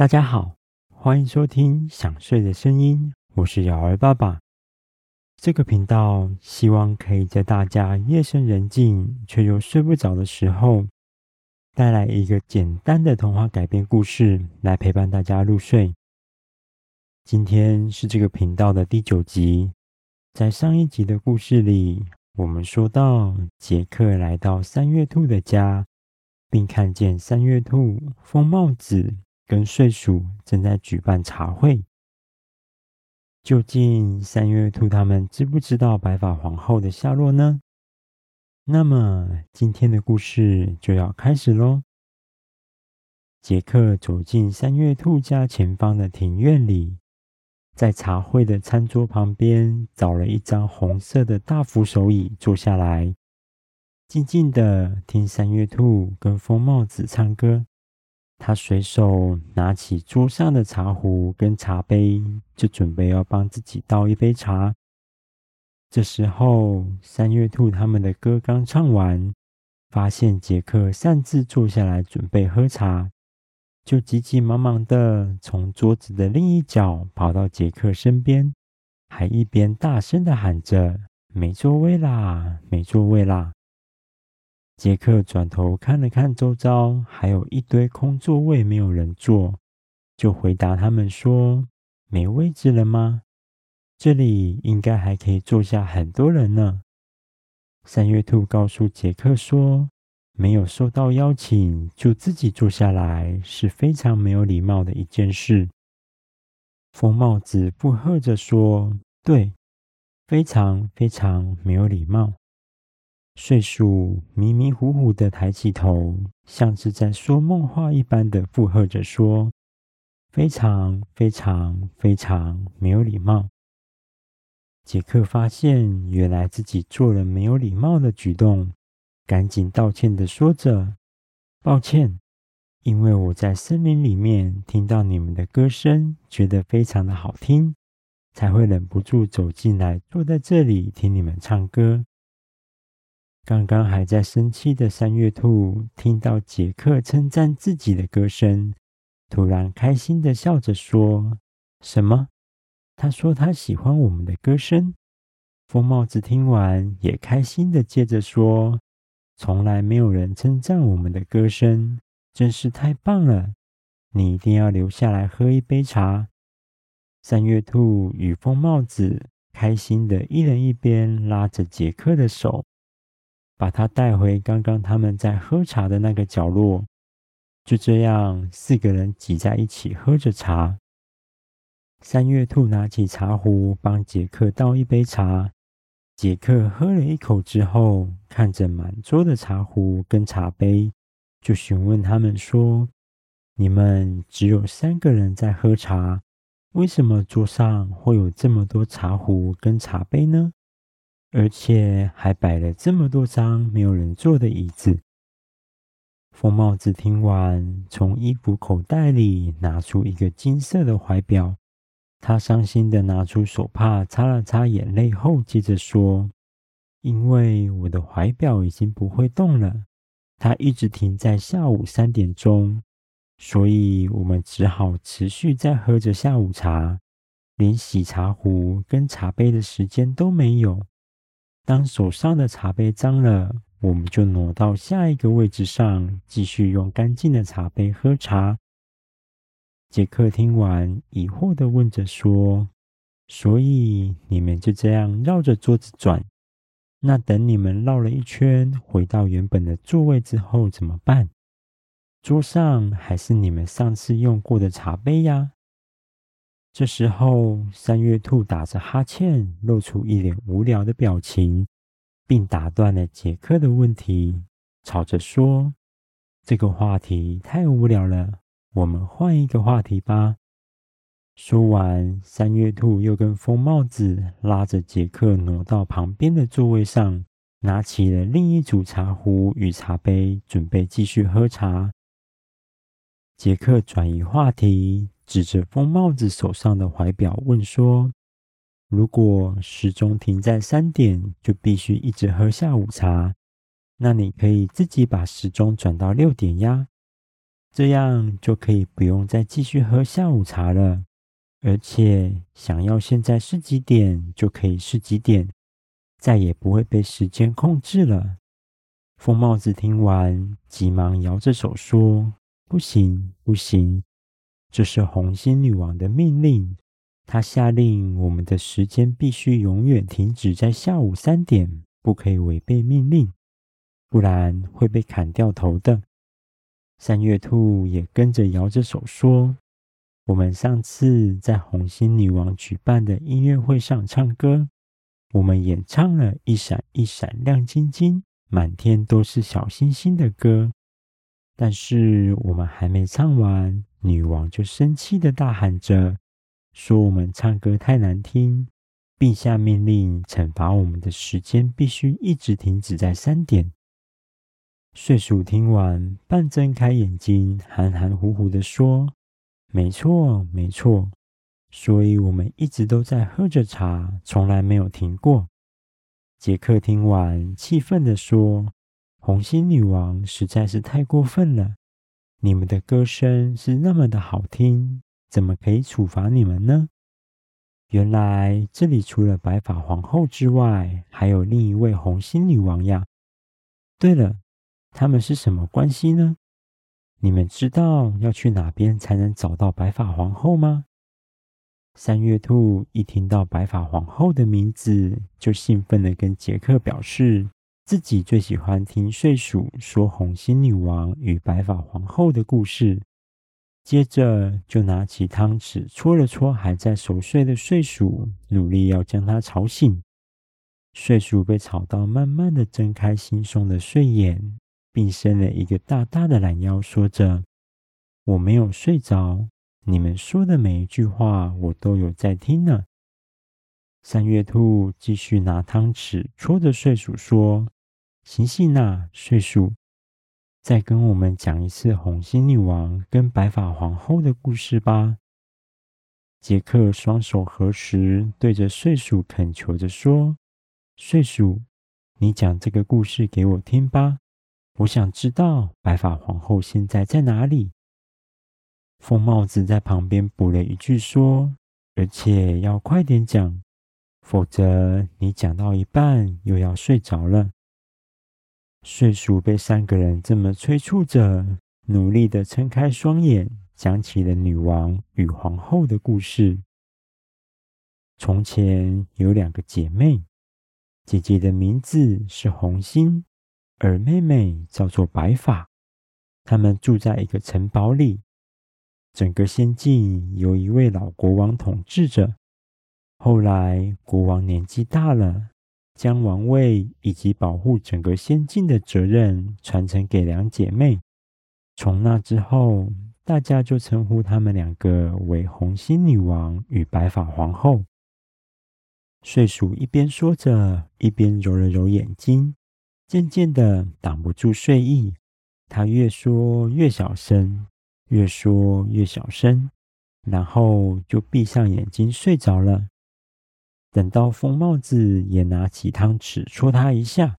大家好，欢迎收听《想睡的声音》，我是瑶儿爸爸。这个频道希望可以在大家夜深人静却又睡不着的时候，带来一个简单的童话改编故事，来陪伴大家入睡。今天是这个频道的第九集。在上一集的故事里，我们说到杰克来到三月兔的家，并看见三月兔、风帽子。跟睡鼠正在举办茶会，究竟三月兔他们知不知道白发皇后的下落呢？那么今天的故事就要开始喽。杰克走进三月兔家前方的庭院里，在茶会的餐桌旁边找了一张红色的大扶手椅坐下来，静静的听三月兔跟疯帽子唱歌。他随手拿起桌上的茶壶跟茶杯，就准备要帮自己倒一杯茶。这时候，三月兔他们的歌刚唱完，发现杰克擅自坐下来准备喝茶，就急急忙忙的从桌子的另一角跑到杰克身边，还一边大声的喊着：“没座位啦，没座位啦！”杰克转头看了看周遭，还有一堆空座位，没有人坐，就回答他们说：“没位置了吗？这里应该还可以坐下很多人呢。”三月兔告诉杰克说：“没有受到邀请就自己坐下来，是非常没有礼貌的一件事。”疯帽子附和着说：“对，非常非常没有礼貌。”睡鼠迷迷糊糊的抬起头，像是在说梦话一般的附和着说：“非常非常非常没有礼貌。”杰克发现原来自己做了没有礼貌的举动，赶紧道歉的说着：“抱歉，因为我在森林里面听到你们的歌声，觉得非常的好听，才会忍不住走进来，坐在这里听你们唱歌。”刚刚还在生气的三月兔，听到杰克称赞自己的歌声，突然开心的笑着说：“什么？”他说他喜欢我们的歌声。疯帽子听完也开心的接着说：“从来没有人称赞我们的歌声，真是太棒了！你一定要留下来喝一杯茶。”三月兔与疯帽子开心的一人一边拉着杰克的手。把他带回刚刚他们在喝茶的那个角落，就这样四个人挤在一起喝着茶。三月兔拿起茶壶帮杰克倒一杯茶，杰克喝了一口之后，看着满桌的茶壶跟茶杯，就询问他们说：“你们只有三个人在喝茶，为什么桌上会有这么多茶壶跟茶杯呢？”而且还摆了这么多张没有人坐的椅子。疯帽子听完，从衣服口袋里拿出一个金色的怀表，他伤心的拿出手帕擦了擦眼泪后，接着说：“因为我的怀表已经不会动了，它一直停在下午三点钟，所以我们只好持续在喝着下午茶，连洗茶壶跟茶杯的时间都没有。”当手上的茶杯脏了，我们就挪到下一个位置上，继续用干净的茶杯喝茶。杰克听完，疑惑的问着说：“所以你们就这样绕着桌子转？那等你们绕了一圈，回到原本的座位之后怎么办？桌上还是你们上次用过的茶杯呀？”这时候，三月兔打着哈欠，露出一脸无聊的表情，并打断了杰克的问题，吵着说：“这个话题太无聊了，我们换一个话题吧。”说完，三月兔又跟疯帽子拉着杰克挪到旁边的座位上，拿起了另一组茶壶与茶杯，准备继续喝茶。杰克转移话题。指着疯帽子手上的怀表问说：“如果时钟停在三点，就必须一直喝下午茶。那你可以自己把时钟转到六点呀。”这样就可以不用再继续喝下午茶了。而且想要现在是几点就可以是几点，再也不会被时间控制了。疯帽子听完，急忙摇着手说：“不行，不行，这是红心女王的命令。她下令我们的时间必须永远停止在下午三点，不可以违背命令，不然会被砍掉头的。”三月兔也跟着摇着手说。我们上次在红心女王举办的音乐会上唱歌，我们演唱了一闪一闪亮晶晶、满天都是小星星的歌。但是我们还没唱完，女王就生气地大喊着，说我们唱歌太难听，并下命令惩罚我们的时间必须一直停止在三点。睡鼠听完，半睁开眼睛，含含糊糊地说。没错，没错，所以我们一直都在喝着茶，从来没有停过。杰克听完，气愤地说：“红心女王实在是太过分了！你们的歌声是那么的好听，怎么可以处罚你们呢？”原来这里除了白发皇后之外，还有另一位红心女王呀。对了，他们是什么关系呢？你们知道要去哪边才能找到白发皇后吗？三月兔一听到白发皇后的名字，就兴奋地跟杰克表示，自己最喜欢听睡鼠说红心女王与白发皇后的故事。接着就拿起汤匙戳了戳还在熟睡的睡鼠，努力要将它吵醒。睡鼠被吵到，慢慢地睁开惺忪的睡眼。并伸了一个大大的懒腰，说着：“我没有睡着，你们说的每一句话我都有在听呢。”三月兔继续拿汤匙戳着睡鼠说：“醒醒呐，睡鼠，再跟我们讲一次红心女王跟白发皇后的故事吧。”杰克双手合十，对着睡鼠恳求着说：“睡鼠，你讲这个故事给我听吧。”我想知道白发皇后现在在哪里？疯帽子在旁边补了一句说：“而且要快点讲，否则你讲到一半又要睡着了。”睡鼠被三个人这么催促着，努力的撑开双眼，讲起了女王与皇后的故事。从前有两个姐妹，姐姐的名字是红心。而妹妹叫做白发，她们住在一个城堡里。整个仙境由一位老国王统治着。后来国王年纪大了，将王位以及保护整个仙境的责任传承给两姐妹。从那之后，大家就称呼她们两个为红心女王与白发皇后。睡鼠一边说着，一边揉了揉眼睛。渐渐的挡不住睡意，他越说越小声，越说越小声，然后就闭上眼睛睡着了。等到疯帽子也拿起汤匙戳他一下，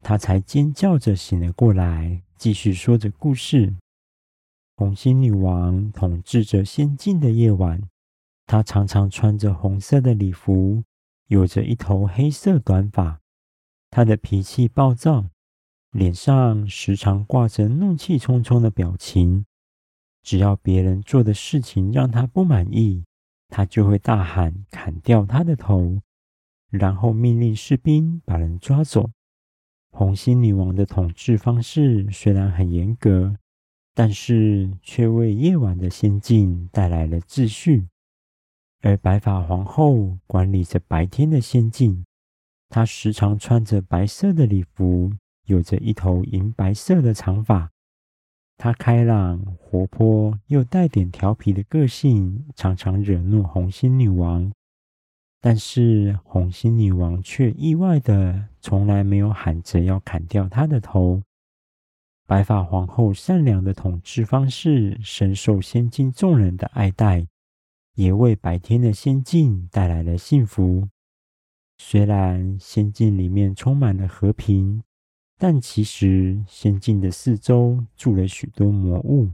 他才尖叫着醒了过来，继续说着故事。红心女王统治着仙境的夜晚，她常常穿着红色的礼服，有着一头黑色短发。她的脾气暴躁，脸上时常挂着怒气冲冲的表情。只要别人做的事情让她不满意，他就会大喊“砍掉他的头”，然后命令士兵把人抓走。红心女王的统治方式虽然很严格，但是却为夜晚的仙境带来了秩序。而白发皇后管理着白天的仙境。她时常穿着白色的礼服，有着一头银白色的长发。她开朗、活泼又带点调皮的个性，常常惹怒红心女王。但是红心女王却意外的从来没有喊着要砍掉她的头。白发皇后善良的统治方式，深受仙境众人的爱戴，也为白天的仙境带来了幸福。虽然仙境里面充满了和平，但其实仙境的四周住了许多魔物，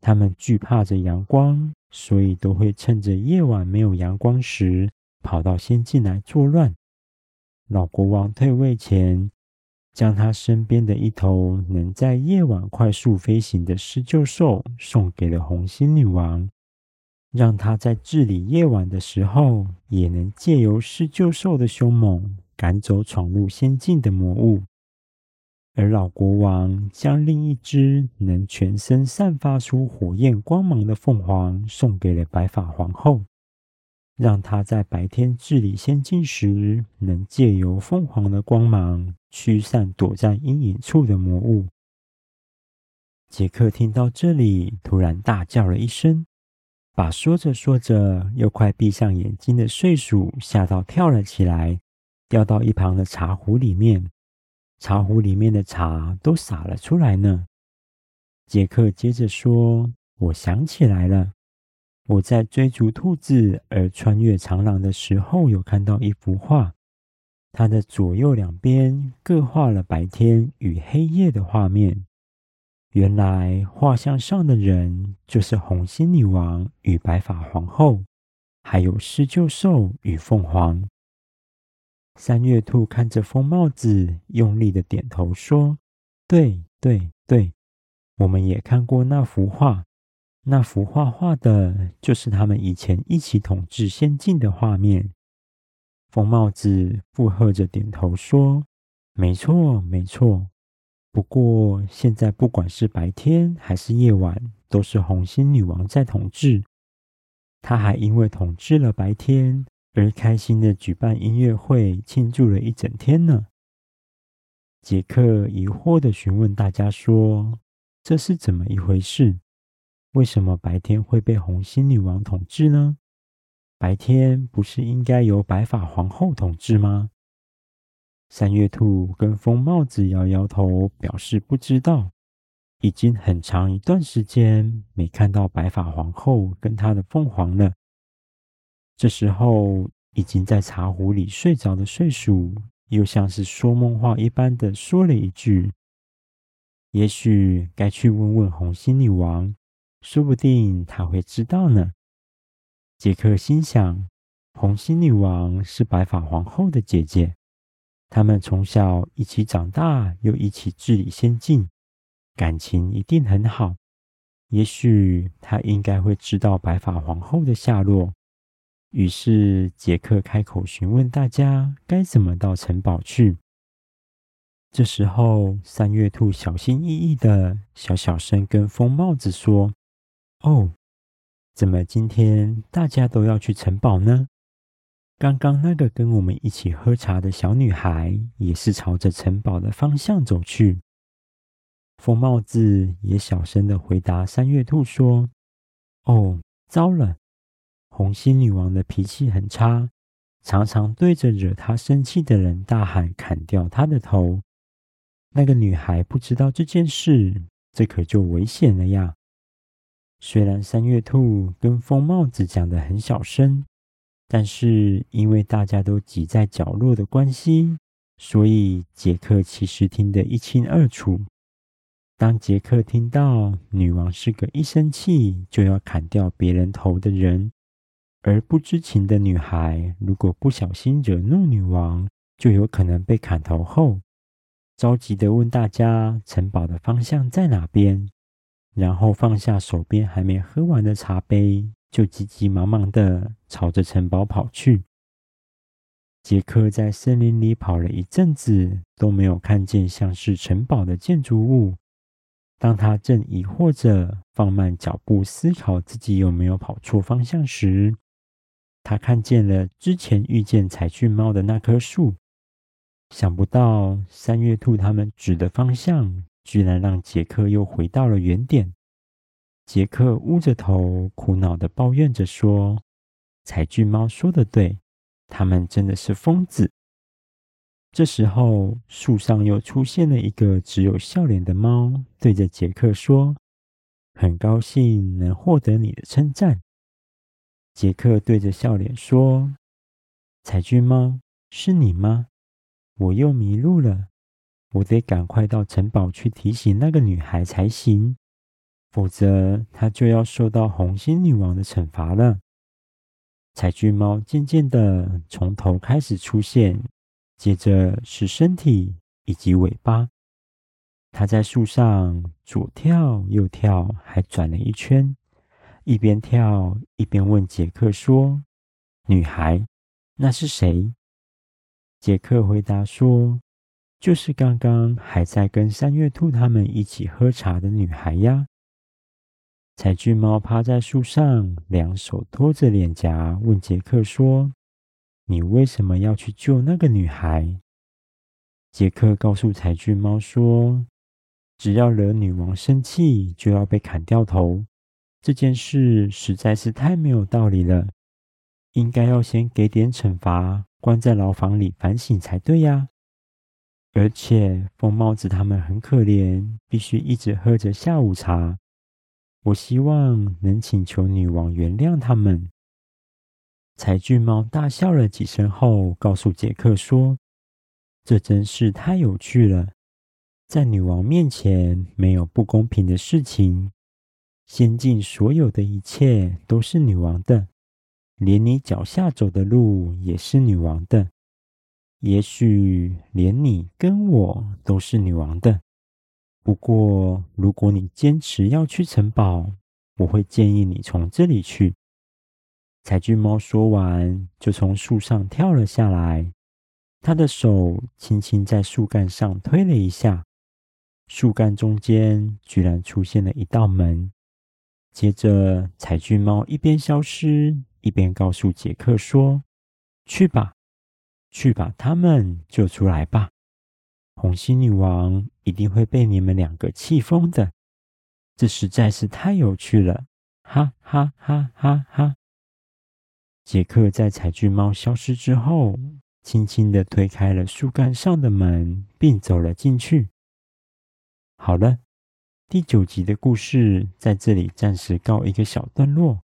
他们惧怕着阳光，所以都会趁着夜晚没有阳光时，跑到仙境来作乱。老国王退位前，将他身边的一头能在夜晚快速飞行的狮鹫兽送给了红心女王。让他在治理夜晚的时候，也能借由施救兽的凶猛，赶走闯入仙境的魔物。而老国王将另一只能全身散发出火焰光芒的凤凰送给了白发皇后，让她在白天治理仙境时，能借由凤凰的光芒驱散躲在阴影处的魔物。杰克听到这里，突然大叫了一声。把说着说着又快闭上眼睛的睡鼠吓到跳了起来，掉到一旁的茶壶里面，茶壶里面的茶都洒了出来呢。杰克接着说：“我想起来了，我在追逐兔子而穿越长廊的时候，有看到一幅画，它的左右两边各画了白天与黑夜的画面。”原来画像上的人就是红心女王与白发皇后，还有施救兽与凤凰。三月兔看着风帽子，用力的点头说：“对对对，我们也看过那幅画，那幅画画的就是他们以前一起统治仙境的画面。”风帽子附和着点头说：“没错，没错。”不过，现在不管是白天还是夜晚，都是红心女王在统治。她还因为统治了白天而开心的举办音乐会，庆祝了一整天呢。杰克疑惑的询问大家说：“这是怎么一回事？为什么白天会被红心女王统治呢？白天不是应该由白发皇后统治吗？”三月兔跟风帽子摇摇头，表示不知道。已经很长一段时间没看到白发皇后跟她的凤凰了。这时候，已经在茶壶里睡着的睡鼠，又像是说梦话一般的说了一句：“也许该去问问红心女王，说不定她会知道呢。”杰克心想：红心女王是白发皇后的姐姐。他们从小一起长大，又一起治理仙境，感情一定很好。也许她应该会知道白发皇后的下落。于是杰克开口询问大家该怎么到城堡去。这时候，三月兔小心翼翼的小小声跟疯帽子说：“哦，怎么今天大家都要去城堡呢？”刚刚那个跟我们一起喝茶的小女孩，也是朝着城堡的方向走去。疯帽子也小声的回答三月兔说：“哦，糟了，红心女王的脾气很差，常常对着惹她生气的人大喊‘砍掉她的头’。那个女孩不知道这件事，这可就危险了呀。”虽然三月兔跟疯帽子讲得很小声。但是因为大家都挤在角落的关系，所以杰克其实听得一清二楚。当杰克听到女王是个一生气就要砍掉别人头的人，而不知情的女孩如果不小心惹怒女王，就有可能被砍头后，着急地问大家城堡的方向在哪边，然后放下手边还没喝完的茶杯。就急急忙忙地朝着城堡跑去。杰克在森林里跑了一阵子，都没有看见像是城堡的建筑物。当他正疑惑着，放慢脚步思考自己有没有跑错方向时，他看见了之前遇见彩俊猫的那棵树。想不到三月兔他们指的方向，居然让杰克又回到了原点。杰克捂着头，苦恼地抱怨着说：“彩俊猫说的对，他们真的是疯子。”这时候，树上又出现了一个只有笑脸的猫，对着杰克说：“很高兴能获得你的称赞。”杰克对着笑脸说：“彩俊猫，是你吗？我又迷路了，我得赶快到城堡去提醒那个女孩才行。”否则她就要受到红心女王的惩罚了。彩巨猫渐渐的从头开始出现，接着是身体以及尾巴。它在树上左跳右跳，还转了一圈，一边跳一边问杰克说：“女孩，那是谁？”杰克回答说：“就是刚刚还在跟三月兔他们一起喝茶的女孩呀。”彩巨猫趴在树上，两手托着脸颊，问杰克说：“你为什么要去救那个女孩？”杰克告诉彩巨猫说：“只要惹女王生气，就要被砍掉头。这件事实在是太没有道理了，应该要先给点惩罚，关在牢房里反省才对呀。而且疯帽子他们很可怜，必须一直喝着下午茶。”我希望能请求女王原谅他们。彩巨猫大笑了几声后，告诉杰克说：“这真是太有趣了，在女王面前没有不公平的事情。仙境所有的一切都是女王的，连你脚下走的路也是女王的。也许连你跟我都是女王的。”不过，如果你坚持要去城堡，我会建议你从这里去。彩巨猫说完，就从树上跳了下来。他的手轻轻在树干上推了一下，树干中间居然出现了一道门。接着，彩巨猫一边消失，一边告诉杰克说：“去吧，去把他们救出来吧。”红心女王一定会被你们两个气疯的，这实在是太有趣了！哈哈哈哈哈！杰克在彩巨猫消失之后，轻轻地推开了树干上的门，并走了进去。好了，第九集的故事在这里暂时告一个小段落。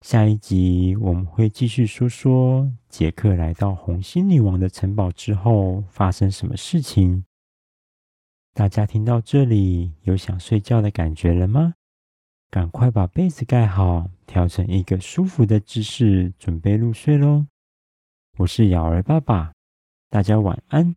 下一集我们会继续说说杰克来到红心女王的城堡之后发生什么事情。大家听到这里有想睡觉的感觉了吗？赶快把被子盖好，调成一个舒服的姿势，准备入睡喽。我是尧儿爸爸，大家晚安。